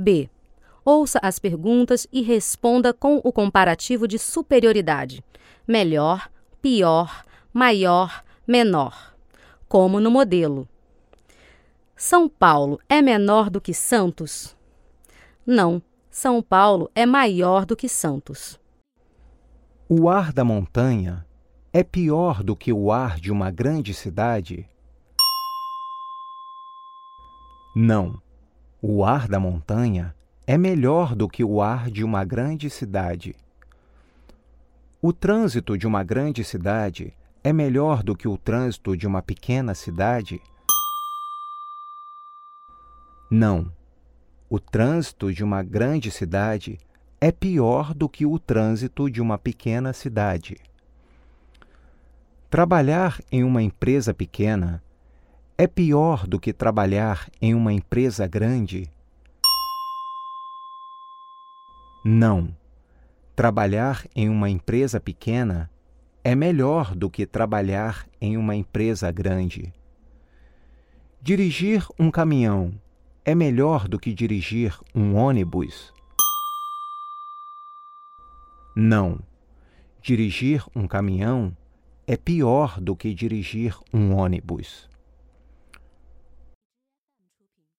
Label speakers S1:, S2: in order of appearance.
S1: B. Ouça as perguntas e responda com o comparativo de superioridade: melhor, pior, maior, menor. Como no modelo. São Paulo é menor do que Santos? Não, São Paulo é maior do que Santos.
S2: O ar da montanha é pior do que o ar de uma grande cidade? Não, o ar da montanha é melhor do que o ar de uma grande cidade. O trânsito de uma grande cidade é melhor do que o trânsito de uma pequena cidade? Não. O trânsito de uma grande cidade é pior do que o trânsito de uma pequena cidade. Trabalhar em uma empresa pequena é pior do que trabalhar em uma empresa grande? Não. Trabalhar em uma empresa pequena é melhor do que trabalhar em uma empresa grande. Dirigir um caminhão é melhor do que dirigir um ônibus? Não. Dirigir um caminhão é pior do que dirigir um ônibus.